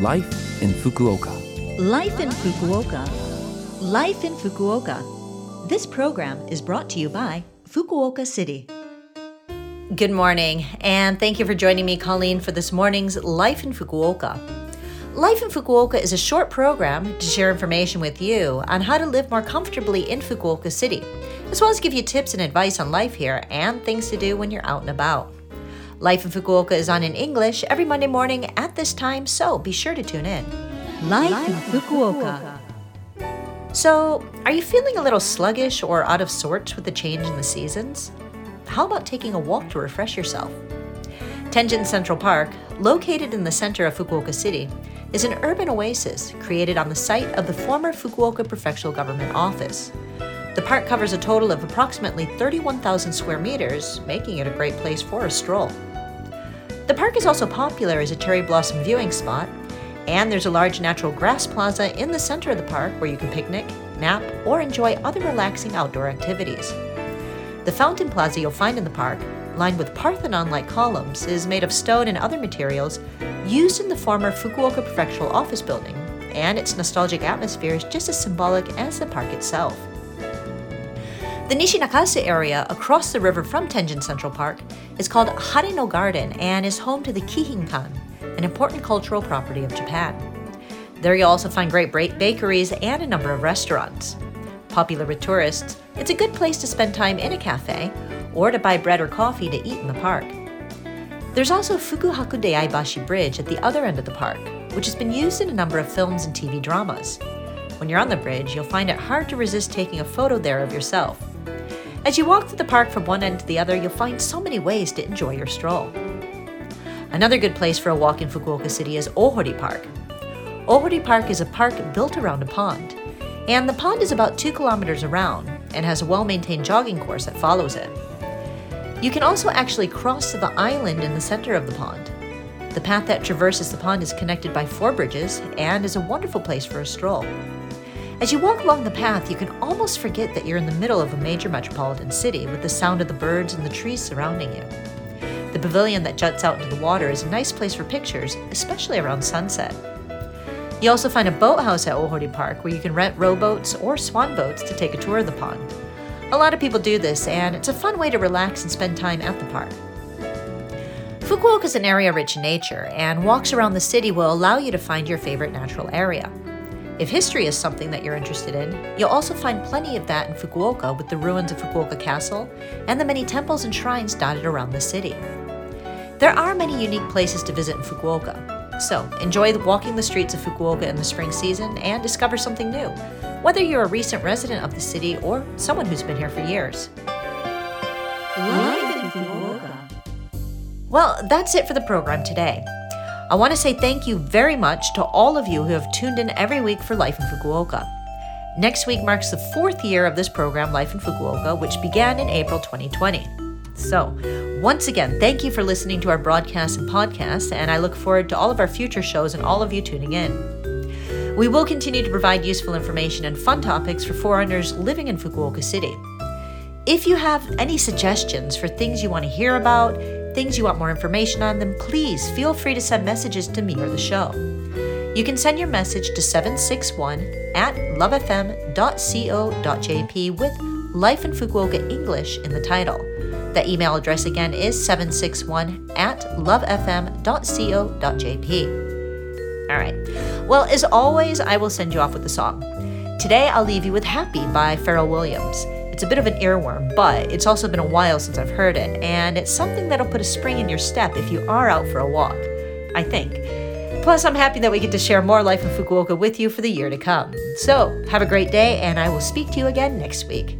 Life in Fukuoka. Life in Fukuoka. Life in Fukuoka. This program is brought to you by Fukuoka City. Good morning, and thank you for joining me, Colleen, for this morning's Life in Fukuoka. Life in Fukuoka is a short program to share information with you on how to live more comfortably in Fukuoka City, as well as give you tips and advice on life here and things to do when you're out and about. Life in Fukuoka is on in English every Monday morning at this time, so be sure to tune in. Life, in Fukuoka. So, are you feeling a little sluggish or out of sorts with the change in the seasons? How about taking a walk to refresh yourself? Tenjin Central Park, located in the center of Fukuoka City, is an urban oasis created on the site of the former Fukuoka Prefectural Government Office. The park covers a total of approximately 31,000 square meters, making it a great place for a stroll. The park is also popular as a cherry blossom viewing spot, and there's a large natural grass plaza in the center of the park where you can picnic, nap, or enjoy other relaxing outdoor activities. The fountain plaza you'll find in the park, lined with Parthenon like columns, is made of stone and other materials used in the former Fukuoka Prefectural Office building, and its nostalgic atmosphere is just as symbolic as the park itself. The Nishinakasu area across the river from Tenjin Central Park is called Hareno Garden and is home to the Kihinkan, an important cultural property of Japan. There you'll also find great bakeries and a number of restaurants. Popular with tourists, it's a good place to spend time in a cafe or to buy bread or coffee to eat in the park. There's also Fukuhaku Deaibashi Bridge at the other end of the park, which has been used in a number of films and TV dramas. When you're on the bridge, you'll find it hard to resist taking a photo there of yourself. As you walk through the park from one end to the other, you'll find so many ways to enjoy your stroll. Another good place for a walk in Fukuoka City is Ohori Park. Ohori Park is a park built around a pond, and the pond is about two kilometers around and has a well maintained jogging course that follows it. You can also actually cross to the island in the center of the pond. The path that traverses the pond is connected by four bridges and is a wonderful place for a stroll. As you walk along the path, you can almost forget that you're in the middle of a major metropolitan city with the sound of the birds and the trees surrounding you. The pavilion that juts out into the water is a nice place for pictures, especially around sunset. You also find a boathouse at Ohori Park where you can rent rowboats or swan boats to take a tour of the pond. A lot of people do this, and it's a fun way to relax and spend time at the park. Fukuoka is an area rich in nature, and walks around the city will allow you to find your favorite natural area. If history is something that you're interested in, you'll also find plenty of that in Fukuoka with the ruins of Fukuoka Castle and the many temples and shrines dotted around the city. There are many unique places to visit in Fukuoka, so enjoy walking the streets of Fukuoka in the spring season and discover something new, whether you're a recent resident of the city or someone who's been here for years. Life in Fukuoka. Well, that's it for the program today. I want to say thank you very much to all of you who have tuned in every week for Life in Fukuoka. Next week marks the fourth year of this program, Life in Fukuoka, which began in April 2020. So, once again, thank you for listening to our broadcasts and podcasts, and I look forward to all of our future shows and all of you tuning in. We will continue to provide useful information and fun topics for foreigners living in Fukuoka City. If you have any suggestions for things you want to hear about, things you want more information on, then please feel free to send messages to me or the show. You can send your message to 761 at lovefm.co.jp with Life in Fukuoka English in the title. The email address again is 761 at lovefm.co.jp. All right. Well, as always, I will send you off with a song. Today, I'll leave you with Happy by Pharrell Williams. It's a bit of an earworm, but it's also been a while since I've heard it, and it's something that'll put a spring in your step if you are out for a walk, I think. Plus, I'm happy that we get to share more life in Fukuoka with you for the year to come. So, have a great day, and I will speak to you again next week.